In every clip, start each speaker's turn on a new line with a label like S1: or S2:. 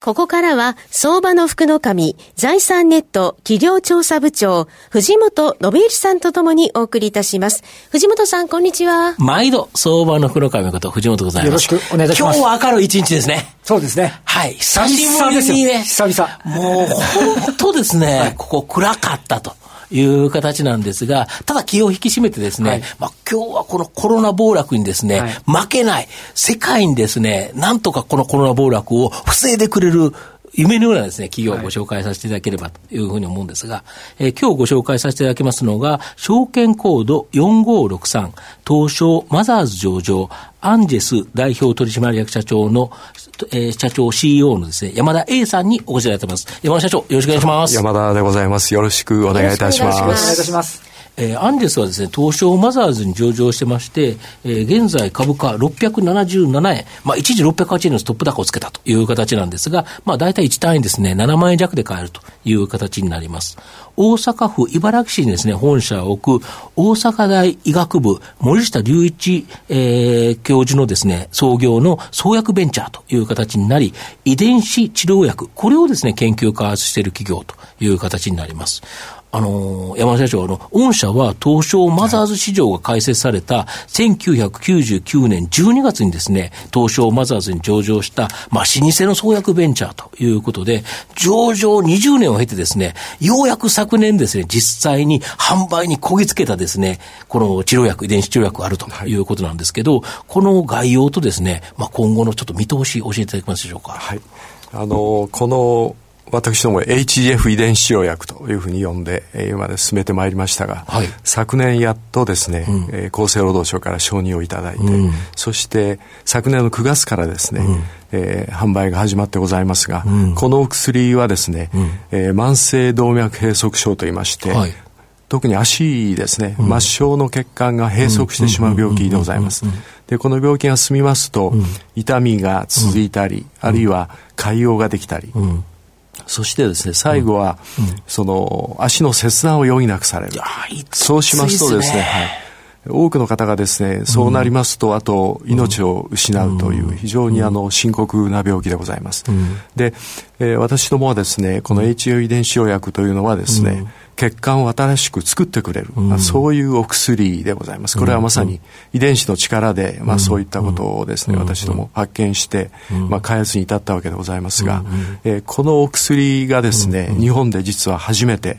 S1: ここからは、相場の福の神、財産ネット企業調査部長、藤本信之さんとともにお送りいたします。藤本さん、こんにちは。
S2: 毎度、相場の福の神こと、藤本ございます。よ
S3: ろしくお願いいたします。
S2: 今日は明るい一日ですね。
S3: そうですね。
S2: はい。久しぶりにね。
S3: 久々。
S2: もう、本当ですね、はい、ここ暗かったと。いう形なんですが、ただ気を引き締めてですね、はい、まあ今日はこのコロナ暴落にですね、はい、負けない、世界にですね、なんとかこのコロナ暴落を防いでくれる夢のようなですね、企業をご紹介させていただければというふうに思うんですが、えー、今日ご紹介させていただきますのが、証券コード4563、東証マザーズ上場、アンジェス代表取締役社長の、えー、社長 CEO のですね、山田 A さんにお越しいただいてます。山田社長、よろしくお願いします。
S4: 山田でございます。よろしくお願いいたします。よろしくお願いいたします。
S2: えー、アンデスはですね、東証マザーズに上場してまして、えー、現在株価677円、まあ一時608円のストップ高をつけたという形なんですが、まあ大体1単位ですね、7万円弱で買えるという形になります。大阪府茨木市にですね、本社を置く大阪大医学部森下隆一、えー、教授のですね、創業の創薬ベンチャーという形になり、遺伝子治療薬、これをですね、研究開発している企業という形になります。あの、山田社長、あの、御社は東証マザーズ市場が開設された1999年12月にですね、東証マザーズに上場した、まあ、老舗の創薬ベンチャーということで、上場20年を経てですね、ようやく昨年ですね、実際に販売にこぎつけたですね、この治療薬、遺伝子治療薬があるということなんですけど、はい、この概要とですね、まあ、今後のちょっと見通し教えていただけますでしょうか。
S4: はい。あの、この私ども HGF 遺伝子治療薬というふうに呼んで、えー、今まで進めてまいりましたが、はい、昨年やっとですね、うん、えー、厚生労働省から承認をいただいて、うん、そして昨年の9月からですね、うん、えー、販売が始まってございますが、うん、このお薬はですね、うん、えー、慢性動脈閉塞症といいまして、はい、特に足ですね、末梢の血管が閉塞してしまう病気でございます。で、この病気が進みますと、痛みが続いたり、あるいは潰瘍ができたり、そしてですね、最後は、その、足の切断を余儀なくされる。そうしますとですね、はい。多くの方がですね、そうなりますと、あと命を失うという非常にあの深刻な病気でございます。で、えー、私どもはですね、この HU 遺伝子療薬というのはですね、血管を新しく作ってくれる、まあ、そういうお薬でございます。これはまさに遺伝子の力で、まあ、そういったことをですね、私ども発見して、まあ、開発に至ったわけでございますが、えー、このお薬がですね、日本で実は初めて、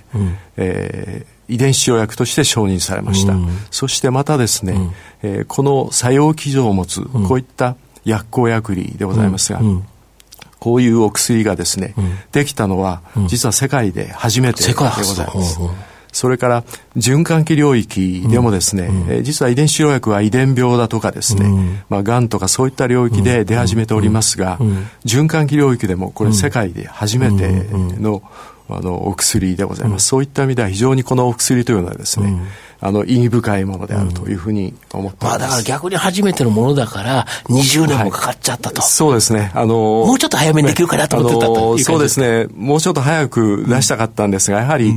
S4: えー、遺伝子治療薬として承認されました。そしてまたですね、えー、この作用基準を持つ、こういった薬効薬理でございますが、こういうお薬がですね、うん、できたのは、実は世界で初めてでございます。それから循環器領域でもですね、うん。え実は遺伝子治療薬は遺伝病だとかですね、うん、まあ、がんとかそういった領域で出始めておりますが、循環器領域でもこれ世界で初めての、あのお薬でございます、そういった意味では非常にこのお薬というのはですね、あの、意義深いものであるというふうに思ってます。まあ
S2: だから逆に初めてのものだから、20年もかかっちゃったと。
S4: はい、そうですね。あの
S2: もうちょっと早めにできるかなと思ってたと
S4: そうですね。もうちょっと早く出したかったんですが、やはり、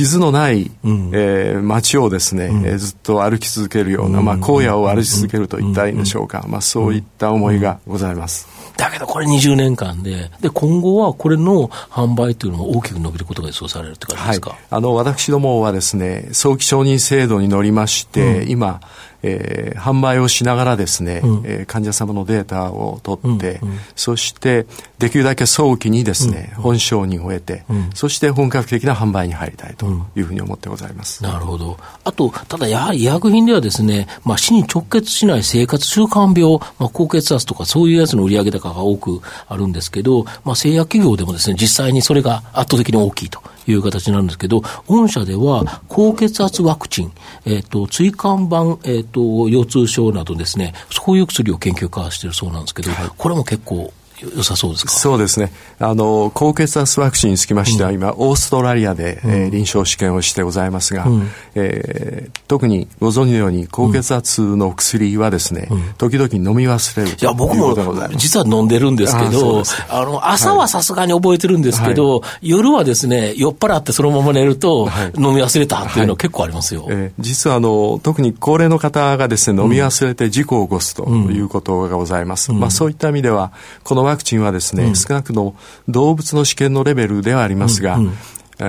S4: 地図のない、うん、えー、街をですね、うん、えー、ずっと歩き続けるような、まあ、荒野を歩き続けると言ったらいいんでしょうか。まあ、そういった思いがございます。
S2: だけどこれ20年間で、で、今後はこれの販売というのも大きく伸びることが予想されるって感じですか、はい、
S4: あの、私どもはですね、早期承認制度に乗りまして、うん、今、えー、販売をしながらですね、うん、えー、患者様のデータを取って、うんうん、そしてできるだけ早期にですね、うん、本承認を得て、うん、そして本格的な販売に入りたいというふうに思ってございます。
S2: なるほど。あと、ただやはり医薬品ではですね、まあ、死に直結しない生活習慣病、まあ、高血圧とかそういうやつの売上高が多くあるんですけど、まあ、製薬企業でもですね、実際にそれが圧倒的に大きいという形なんですけど、御社では高血圧ワクチン、えっ、ー、と、椎間板、えっ、ー、と、腰痛症などですね、そういう薬を研究開発しているそうなんですけど、はい、これも結構良さそうですか？
S4: そうですね。あの、高血圧ワクチンにつきましては、今、オーストラリアで、えー臨床試験をしてございますが、えー特にご存知のように、高血圧の薬はですね、時々飲み忘れる
S2: いや、僕も。実は飲んでるんですけどあの、朝はさすがに覚えてるんですけど、夜はですね、酔っ払ってそのまま寝ると、
S4: はい。
S2: 飲み忘れたっていうのは結構ありますよ。
S4: えー実はあの特に高齢の方がですね飲み忘れて事故を起こすということがございます、まあ、そういった意味ではこのワクチンはですね、少なくとも動物の試験のレベルではありますが、えー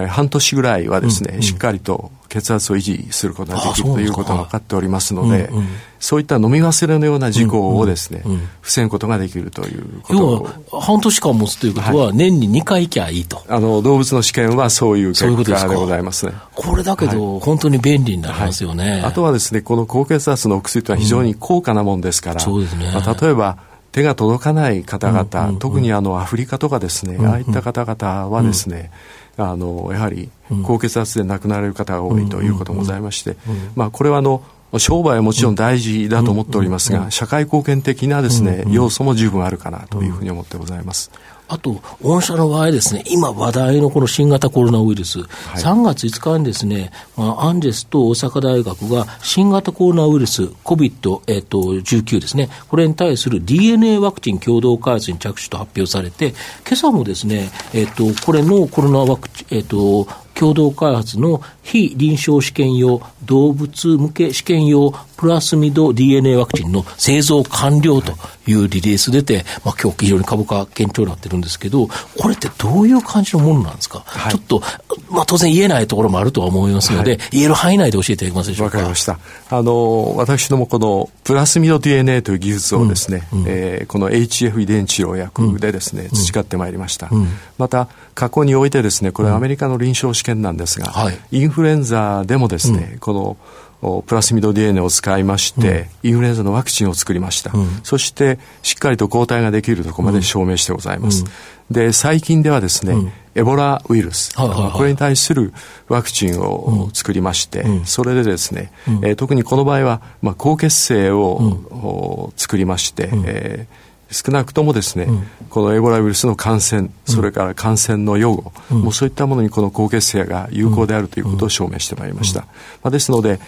S4: 半年ぐらいはですね、しっかりと血圧を維持することができるということが分かっておりますので、そういった飲み忘れのような事故をですね、防ぐことができるということ
S2: 要
S4: を
S2: は、半年間持つということは、年に2回行きゃいいと。
S4: あの動物の試験はそういう結果でございますね。
S2: これだけど、本当に便利になりますよね。
S4: あとはですね、この高血圧のお薬というのは非常に高価なもんですから、
S2: そうですね。
S4: まあ、例えば、手が届かない方々、特にあのアフリカとかですね、ああいった方々はですね、あのやはり高血圧で亡くなられる方が多いということもございまして、まあ、これはあの商売はもちろん大事だと思っておりますが、社会貢献的なですね、要素も十分あるかなというふうに思ってございます。
S2: あと、御社の場合ですね、今話題のこの新型コロナウイルス、3月5日にですね、まあ、アンジェスと大阪大学が新型コロナウイルス COVID-19、えっと、19ですね、これに対する DNA ワクチン共同開発に着手と発表されて、今朝もですね、えっと、これのコロナワクチン、えっと、共同開発の非臨床試験用動物向け試験用プラスミド DNA ワクチンの製造完了というリリース出て、まあ今日非常に株価堅調になってるんですけど、これってどういう感じのものなんですか、ちょっと、まあ当然言えないところもあるとは思いますので、言える範囲内で教えていただけますでしょうか？
S4: わかりました。あの、私どもこのプラスミド DNA という技術をですね、えーこの HF 遺伝治療薬でですね、培ってまいりました。また、過去においてですね、これはアメリカの臨床試験なんですが、
S2: はい。
S4: インフルエンザでもですね、このおプラスミド DNA を使いまして、インフルエンザのワクチンを作りました、そしてしっかりと抗体ができるところまで証明してございます、で最近ではですね、エボラウイルス、
S2: はいはいはい
S4: これに対するワクチンを作りまして、それでですね、えー特にこの場合は、まあ、高血清を、お作りまして、えー少なくともですね、このエボラウイルスの感染、それから感染の予後、もうそういったものにこの高血清が有効であるということを証明してまいりました。まあ、ですので、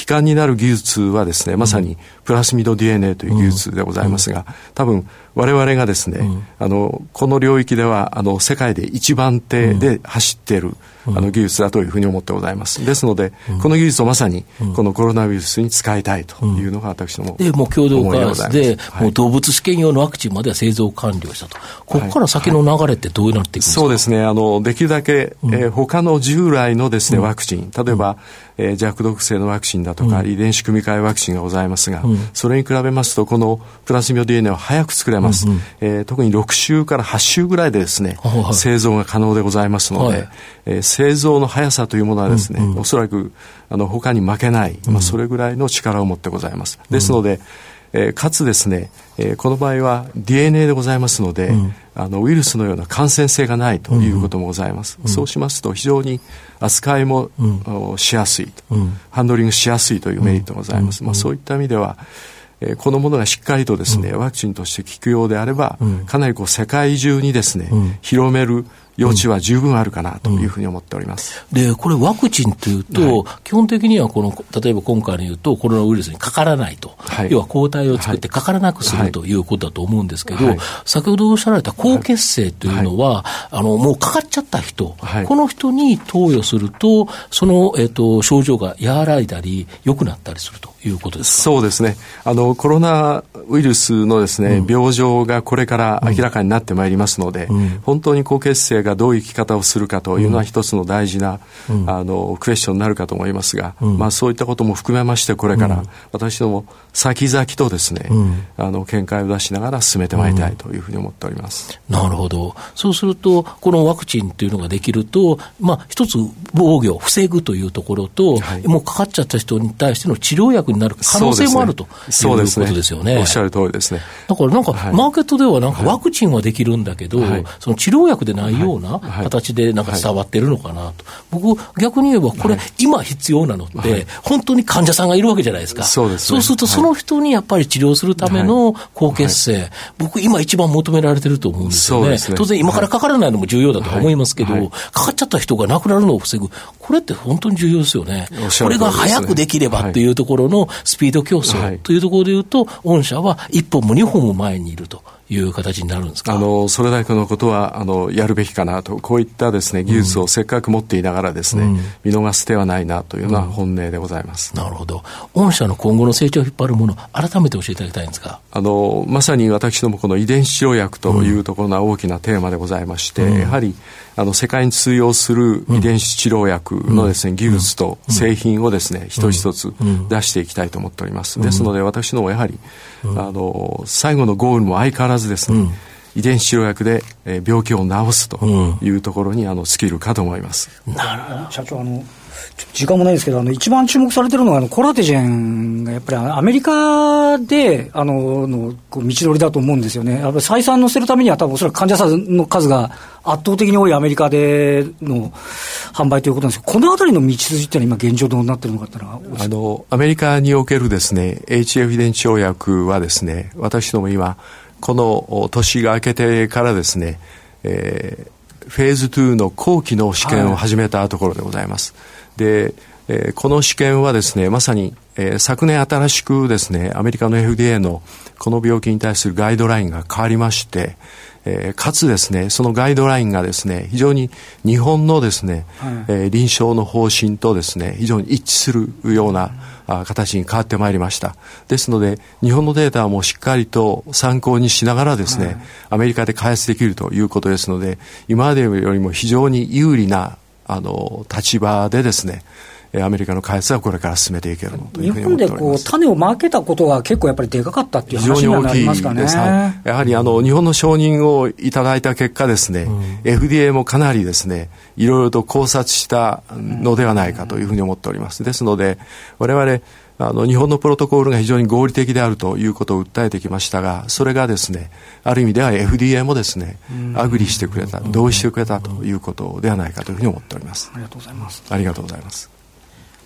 S4: 基幹になる技術はですね、まさにプラスミド DNA という技術でございますが、多分我々がですね、あの、この領域では、あの、世界で一番手で走っている、あの、技術だというふうに思ってございます。ですので、この技術をまさに、このコロナウイルスに使いたいというのが私ども
S2: で、もう共同開発で、
S4: はい
S2: もう動物試験用のワクチンまでは製造完了したと。ここから先の流れってどうなっていくんですか、
S4: そうですね。あの、できるだけ、えー他の従来のですね、ワクチン、例えば、えー弱毒性のワクチンだとか、遺伝子組み換えワクチンがございますが、それに比べますと、このプラスミド DNA は早く作れます。えー特に6週から8週ぐらいでですね、
S2: はい。はい
S4: 製造が可能でございますので、
S2: はい。
S4: えー製造の速さというものはですね、おそらく、あの、他に負けない、まあ、それぐらいの力を持ってございます。ですので、えーかつですね、えーこの場合は DNA でございますので、あのウイルスのような感染性がないということもございます。そうしますと非常に扱いも、おしやすいと、ハンドリングしやすいというメリットがございます。まあ、そういった意味では、えーこのものがしっかりとですね、ワクチンとして効くようであれば、かなりこう世界中にですね、広める余地は十分あるかなというふうに思っております。
S2: で、これワクチンというと、基本的にはこの、例えば今回の言うと、コロナウイルスにかからないと。
S4: はい。
S2: 要は抗体を作ってかからなくする、
S4: はい。
S2: ということだと思うんですけど、
S4: はい。
S2: 先ほどおっしゃられた高血清というのは、あの、もうかかっちゃった人、
S4: はい。
S2: この人に投与すると、その、えっ、と、症状が和らいだり、良くなったりするということですか？
S4: そうですね。あの、コロナウイルスのですね、病状がこれから明らかになってまいりますので、本当に高血清がどういう生き方をするかというのは一つの大事な、あの、クエスチョンになるかと思いますが、まあそういったことも含めまして、これから私ども先々とですね、あの、見解を出しながら進めてまいりたいというふうに思っております。
S2: なるほど。そうすると、このワクチンというのができると、まあ、一つ防御、防ぐというところと、
S4: はい。
S2: もうかかっちゃった人に対しての治療薬になる可能性もあるという
S4: そうですね。
S2: ことですよね。
S4: おっしゃる通りですね。
S2: だからなんか、
S4: はい
S2: マーケットではなんかワクチンはできるんだけど、
S4: はい。
S2: その治療薬でないよような形でなんか伝わってるのかなと。はい、僕、逆に言えば、これ、今必要なのって、本当に患者さんがいるわけじゃないですか。
S4: そうです、
S2: ね、そうすると、その人にやっぱり治療するための高血性、僕、今一番求められてると思うんですよね。ね当然、今からかからないのも重要だと思いますけど、かかっちゃった人が亡くなるのを防ぐ。これって本当に重要ですよね。これが早くできればっていうところのスピード競争というところでいうと、御社は一歩も二歩も前にいると。いう形になるんですか？
S4: あのそれだけのことはあのやるべきかなと、こういったです、ね、技術をせっかく持っていながらですね、うん、見逃す手はないなというのは本音でございます、
S2: うん、なるほど、御社の今後の成長を引っ張るもの、改めて教えていただきたいんですか？
S4: あのまさに私ども、この遺伝子治療薬というところが大きなテーマでございまして、うん、やはりあの世界に通用する遺伝子治療薬のですね、技術と製品をですね、一つ一つ出していきたいと思っております。ですので、私どもやはり、あの、最後のゴールも相変わらずですね、遺伝子治療薬で、えー、病気を治すというところに、あの尽きるかと思います。
S3: なるほど。社長あの時間もないんですけど、あの一番注目されてるのは、あのコラテジェンがやっぱりアメリカであののこう道のりだと思うんですよね、やっぱり採算乗せるためには、多分おそらく患者さんの数が圧倒的に多いアメリカでの販売ということなんですけど、このあたりの道筋っていうのは、今、現状どうなってるのかっていうのは
S4: あのアメリカにおけるですね HF 遺伝子療薬はですね、私ども今、この年が明けてからですね、えー、フェーズ2の後期の試験を始めたところでございます。はいで、えー、この試験はですね、まさに、えー、昨年新しくですね、アメリカの FDA のこの病気に対するガイドラインが変わりまして、えー、かつですね、そのガイドラインがですね、非常に日本のですね、はい、えー、臨床の方針とですね、非常に一致するような、あ形に変わってまいりました。ですので、日本のデータもしっかりと参考にしながらですね、はい、アメリカで開発できるということですので、今までよりも非常に有利なあの立場でですねアメリカの開発はこれから進めていけるというふうに思っております日本でこう
S3: 種をまけたことが結構やっぱりでかかったっていう話になりますかね。
S4: やはりあの日本の承認をいただいた結果ですね、うん、FDA もかなりですね、いろいろと考察したのではないかというふうに思っております。ですので、我々あの日本のプロトコールが非常に合理的であるということを訴えてきましたが、それがですね、ある意味では FDA もですね、アグリしてくれた、同意してくれたということではないかというふうに思っております。
S3: ありがとうございます。
S4: ありがとうございます。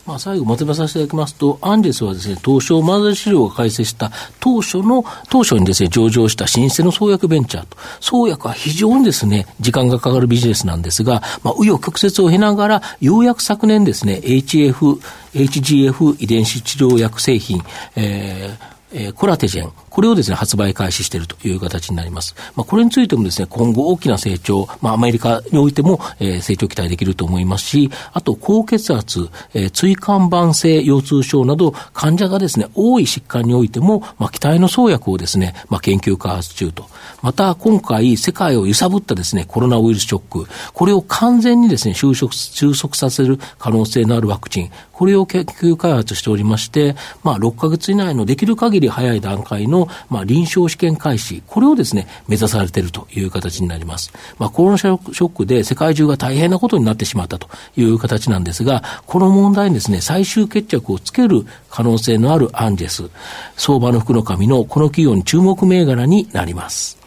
S2: まあ、最後まとめさせていただきますと、アンデスはですね、東証マザー資料が開設した当初の、当初にですね、上場した新生の創薬ベンチャーと、創薬は非常にですね、時間がかかるビジネスなんですが、まあ、紆余曲折を経ながら、ようやく昨年ですね、HF、HGF 遺伝子治療薬製品、えーえー、コラテジェン、これをですね、発売開始しているという形になります。まあ、これについてもですね、今後大きな成長、まあ、アメリカにおいても、えー、成長期待できると思いますし、あと、高血圧、えー、椎間板性腰痛症など、患者がですね、多い疾患においても、まあ、期待の創薬をですね、まあ、研究開発中と。また、今回、世界を揺さぶったですね、コロナウイルスショック、これを完全にですね、収束、収束させる可能性のあるワクチン、これを研究開発しておりまして、まあ、6ヶ月以内のできる限り早い段階の、まあ、臨床試験開始、これをですね、目指されているという形になります。まあ、コロナショックで世界中が大変なことになってしまったという形なんですが、この問題にですね、最終決着をつける可能性のあるアンジェス、相場の福の神のこの企業に注目銘柄になります。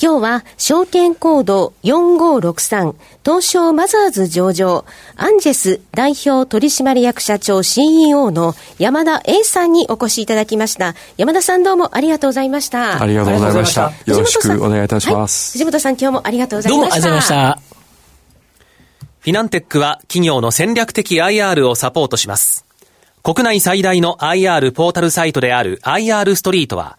S1: 今日は証券コード4563東証マザーズ上場アンジェス代表取締役社長 CEO の山田 A さんにお越しいただきました。山田さんどうもありがとうございました。
S4: ありがとうございました。よろしくお願いいたします、
S1: はい、藤本さん今日もありがとうございました。どうもありがとうございました
S5: フィナンテックは企業の戦略的 IR をサポートします。国内最大の IR ポータルサイトである IR ストリートは